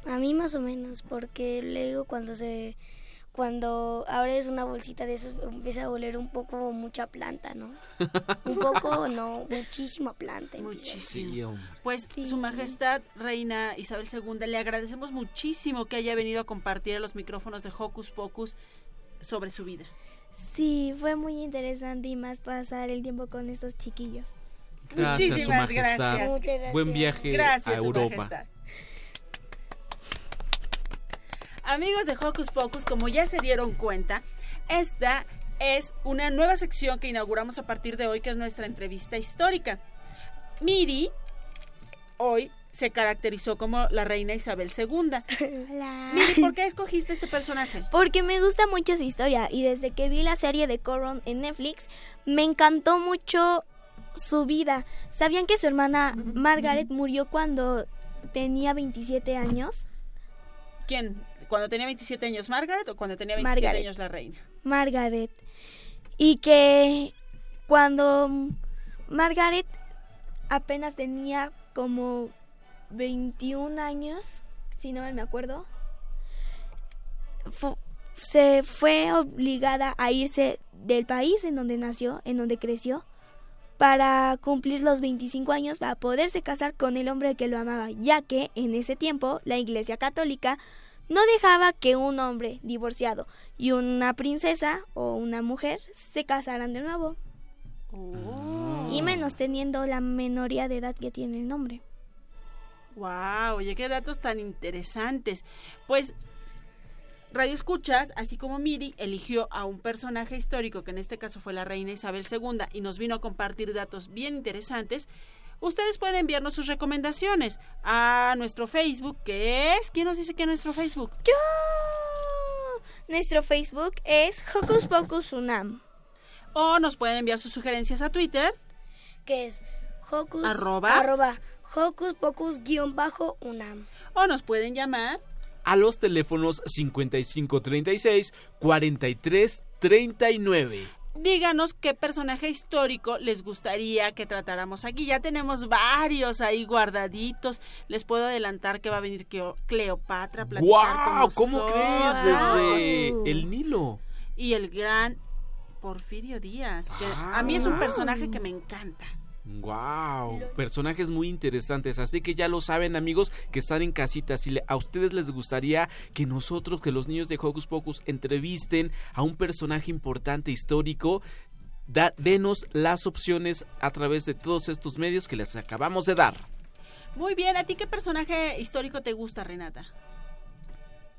F: A mí más o menos, porque luego cuando se cuando abres una bolsita de esos empieza a oler un poco mucha planta, ¿no? Un poco, no, muchísima planta.
A: Sí, hombre.
D: Pues Su Majestad Reina Isabel II, le agradecemos muchísimo que haya venido a compartir a los micrófonos de Hocus Pocus sobre su vida.
E: Sí, fue muy interesante y más pasar el tiempo con estos chiquillos.
A: Gracias, Su
D: Muchísimas
A: Majestad.
D: gracias.
F: Muchas gracias.
A: Buen viaje
D: Gracias,
A: a
D: Su
A: Europa.
D: Majestad. Amigos de Hocus Pocus, como ya se dieron cuenta, esta es una nueva sección que inauguramos a partir de hoy, que es nuestra entrevista histórica. Miri hoy se caracterizó como la reina Isabel II.
E: Hola.
D: Miri, ¿por qué escogiste este personaje?
E: Porque me gusta mucho su historia y desde que vi la serie de Coron en Netflix me encantó mucho su vida. ¿Sabían que su hermana Margaret murió cuando tenía 27 años?
D: ¿Quién? ¿Cuando tenía 27 años Margaret o cuando tenía 27
E: Margaret.
D: años la reina?
E: Margaret. Y que cuando Margaret apenas tenía como 21 años, si no me acuerdo, fu- se fue obligada a irse del país en donde nació, en donde creció, para cumplir los 25 años, para poderse casar con el hombre que lo amaba, ya que en ese tiempo la Iglesia Católica no dejaba que un hombre divorciado y una princesa o una mujer se casaran de nuevo, y menos teniendo la menoría de edad que tiene el nombre.
D: Wow, oye, qué datos tan interesantes. Pues Radio Escuchas, así como Miri, eligió a un personaje histórico, que en este caso fue la reina Isabel II, y nos vino a compartir datos bien interesantes. Ustedes pueden enviarnos sus recomendaciones a nuestro Facebook, que es... ¿Quién nos dice que es nuestro Facebook?
E: Yo. Nuestro Facebook es Hocus Pocus Unam.
D: O nos pueden enviar sus sugerencias a Twitter.
F: Que es Hocus,
D: Arroba.
F: arroba Hocus Pocus guion bajo Unam.
D: O nos pueden llamar
A: A los teléfonos 5536 4339.
D: Díganos qué personaje histórico les gustaría que tratáramos aquí. Ya tenemos varios ahí guardaditos. Les puedo adelantar que va a venir Cleo- Cleopatra a platicar con
A: ¡Guau! ¿Cómo
D: nosotros.
A: crees? Desde el Nilo.
D: Y el gran Porfirio Díaz, que a mí es un personaje que me encanta.
A: Wow, personajes muy interesantes, así que ya lo saben amigos que están en casita, si le- a ustedes les gustaría que nosotros, que los niños de Hocus Pocus entrevisten a un personaje importante histórico, da- denos las opciones a través de todos estos medios que les acabamos de dar.
D: Muy bien, ¿a ti qué personaje histórico te gusta, Renata?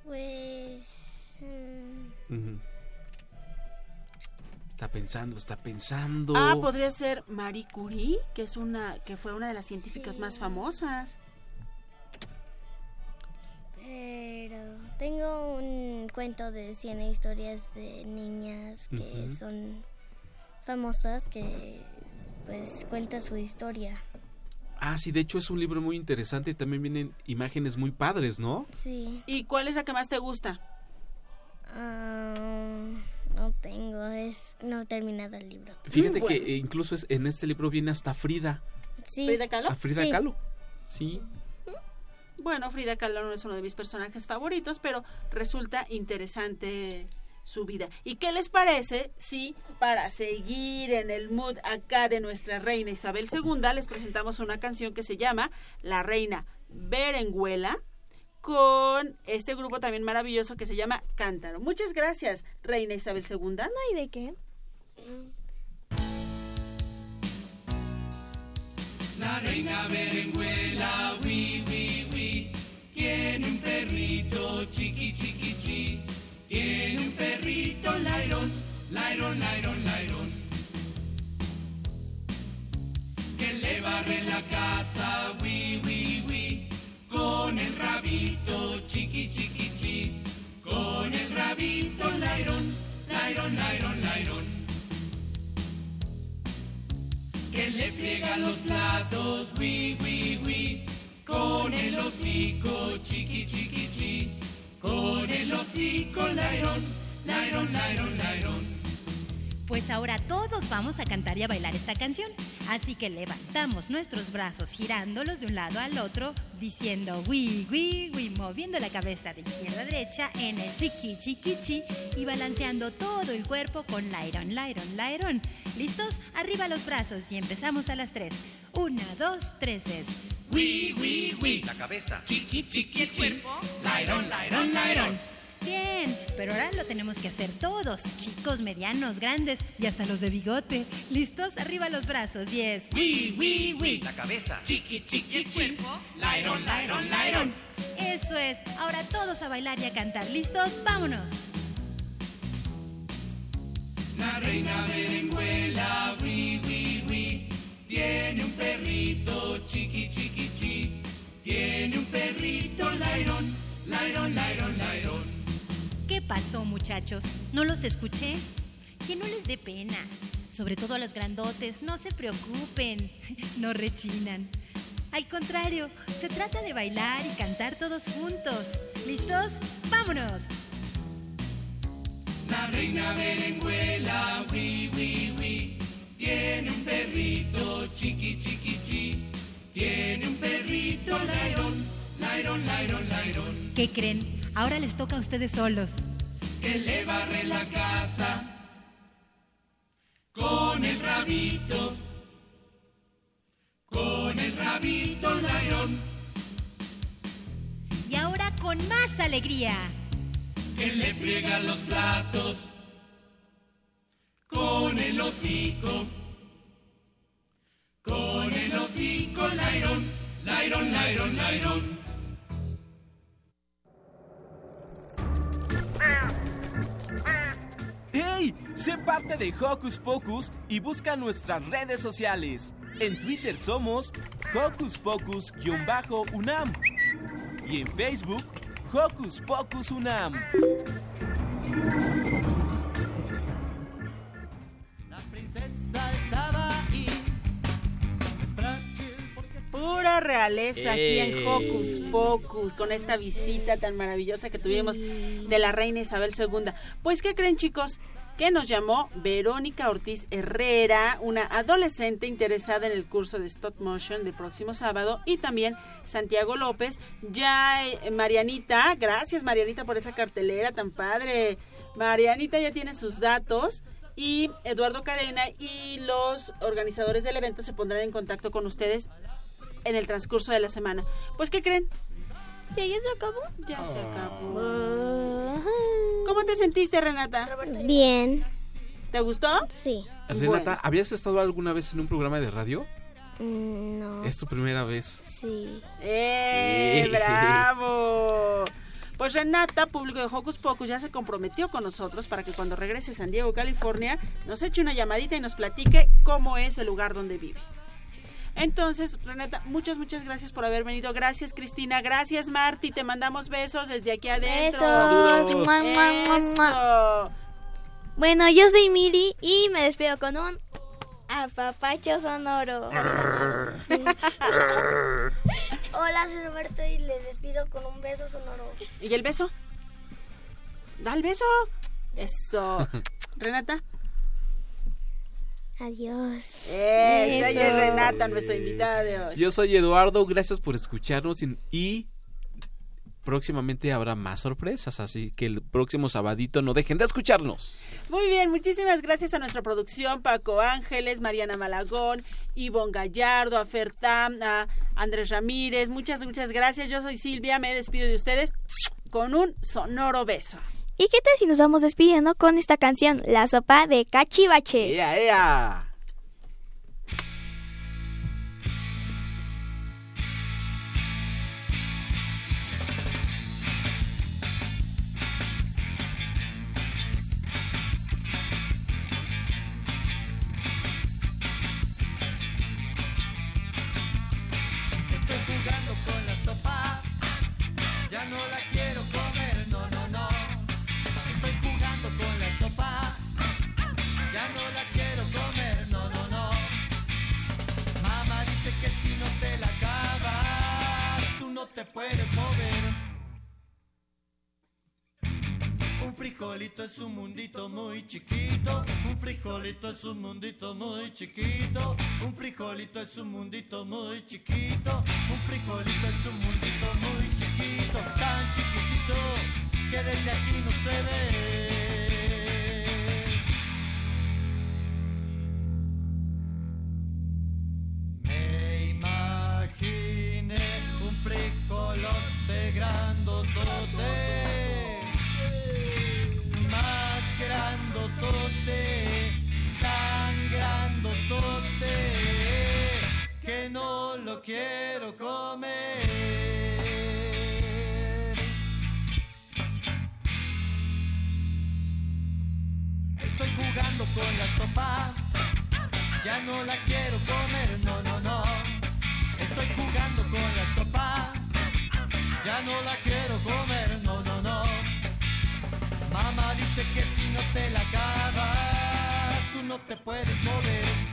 M: Pues... mm.
A: Está pensando, está pensando.
D: Ah, podría ser Marie Curie, que es una que fue una de las científicas más famosas.
M: Pero tengo un cuento de 100 historias de niñas que son famosas que pues cuenta su historia.
A: Ah, sí, de hecho es un libro muy interesante y también vienen imágenes muy padres, ¿no?
M: Sí.
D: ¿Y cuál es la que más te gusta?
M: Ah, no tengo, es no he terminado el libro.
A: Fíjate
D: Mm,
A: que incluso es- en este libro viene hasta Frida.
M: Sí.
D: ¿Frida Kahlo?
A: A Frida
M: Sí.
A: Kahlo. Sí.
D: Bueno, Frida Kahlo no es uno de mis personajes favoritos, pero resulta interesante su vida. ¿Y qué les parece si para seguir en el mood acá de nuestra reina Isabel II les presentamos una canción que se llama La Reina Berenguela con este grupo también maravilloso que se llama Cántaro. Muchas gracias, Reina Isabel II. No
E: hay de qué.
P: La reina berenguela, wi, wi, wi, tiene un perrito chiqui, chiqui, chi. Tiene un perrito lairón, lairón, lairón, lairón. Que le barre la casa, wi, wi, con el rabito chiqui, chiqui, chi. Con el rabito lairón, lairón, lairón, lairón que le friega los platos, wi, wi, wi, con el hocico, chiqui, chiqui, chi, con el hocico, lairón, lairón, lairón, lairón.
Q: Pues ahora todos vamos a cantar y a bailar esta canción. Así que levantamos nuestros brazos girándolos de un lado al otro, diciendo wi, wi, wi, moviendo la cabeza de izquierda a derecha en el chiqui, chiqui, chi y balanceando todo el cuerpo con lairón, lairón, lairón. ¿Listos? Arriba los brazos y empezamos a las tres. Una, dos, tres es.
P: Wi, wi, wi, la cabeza, chiqui, chiqui, chi, lairón, lairón, lairón.
Q: Bien, pero ahora lo tenemos que hacer todos, chicos, medianos, grandes y hasta los de bigote. ¿Listos? Arriba los brazos y es...
P: Wi, wi, wi, la cabeza, chiqui, chiqui, chi, lairón, lairón, lairón.
Q: Eso es, ahora todos a bailar y a cantar. ¿Listos? ¡Vámonos!
P: La reina berenguela, wi, wi, wi, tiene un perrito chiqui, chiqui, chi. Tiene un perrito lairón, lairón, lairón, lairón.
Q: ¿Qué pasó, muchachos? ¿No los escuché? Que no les dé pena. Sobre todo a los grandotes, no se preocupen. No rechinan. Al contrario, se trata de bailar y cantar todos juntos. ¿Listos? ¡Vámonos!
P: La reina berenguela, wi, wi, wi, tiene un perrito chiqui, chiqui, chi. Tiene un perrito lairón, lairón, lairón, lairón.
Q: ¿Qué creen? Ahora les toca a ustedes solos.
P: que le barre la casa con el rabito, con el rabito lairón,
Q: Y ahora con más alegría.
P: que le friega los platos con el hocico, con el hocico lairón, lairón, lairón, lairón.
J: Sé parte de Hocus Pocus y busca nuestras redes sociales. En Twitter somos Hocus Pocus-UNAM y en Facebook Hocus Pocus UNAM.
C: La princesa estaba ahí.
D: Pura realeza aquí en
A: ¡Ey!
D: Hocus Pocus con esta visita tan maravillosa que tuvimos de la reina Isabel II. Pues, ¿qué creen, chicos? Que nos llamó Verónica Ortiz Herrera, una adolescente interesada en el curso de stop motion del próximo sábado, y también Santiago López, ya eh, Marianita, gracias Marianita por esa cartelera tan padre. Marianita ya tiene sus datos y Eduardo Cadena y los organizadores del evento se pondrán en contacto con ustedes en el transcurso de la semana. Pues, ¿qué creen?
E: ¿Ya, ya se acabó?
D: Ya se acabó. ¿Cómo te sentiste, Renata?
M: Bien.
D: ¿Te gustó?
M: Sí.
A: Renata, ¿habías estado alguna vez en un programa de radio?
M: Mm, No.
A: Es tu primera vez.
M: Sí.
D: ¡Eh!
A: Sí.
D: ¡Bravo! Pues Renata, público de Hocus Pocus, ya se comprometió con nosotros para que cuando regrese a San Diego, California, nos eche una llamadita y nos platique cómo es el lugar donde vive. Entonces, Renata, muchas, muchas gracias por haber venido. Gracias, Cristina. Gracias, Marti. Te mandamos besos desde aquí adentro.
E: Besos. Mua, mua, mua, mua.
D: Eso.
E: Bueno, yo soy Miri y me despido con un apapacho sonoro.
F: Hola, soy Roberto y les despido con un beso sonoro.
D: ¿Y el beso? Da el beso. Eso. Renata.
M: Adiós.
D: Esa ella es
M: Eso.
D: Renata, nuestra invitada de hoy.
A: Yo soy Eduardo, gracias por escucharnos y, y próximamente habrá más sorpresas, así que el próximo sabadito no dejen de escucharnos.
D: Muy bien, muchísimas gracias a nuestra producción, Paco Ángeles, Mariana Malagón, Ivonne Gallardo, a Fertam, a Andrés Ramírez. Muchas, muchas gracias. Yo soy Silvia, me despido de ustedes con un sonoro beso.
E: ¿Y qué tal si nos vamos despidiendo con esta canción, La sopa de cachivache?
A: ¡Ea, ea!
C: Te puedes mover. Un frijolito es un mundito muy chiquito, un frijolito es un mundito muy chiquito, un frijolito es un mundito muy chiquito, un frijolito es un mundito muy chiquito, tan chiquitito que desde aquí no se ve. Quiero comer. Estoy jugando con la sopa, ya no la quiero comer, no, no, no. Estoy jugando con la sopa, ya no la quiero comer, no, no, no. Mamá dice que si no te la acabas, tú no te puedes mover.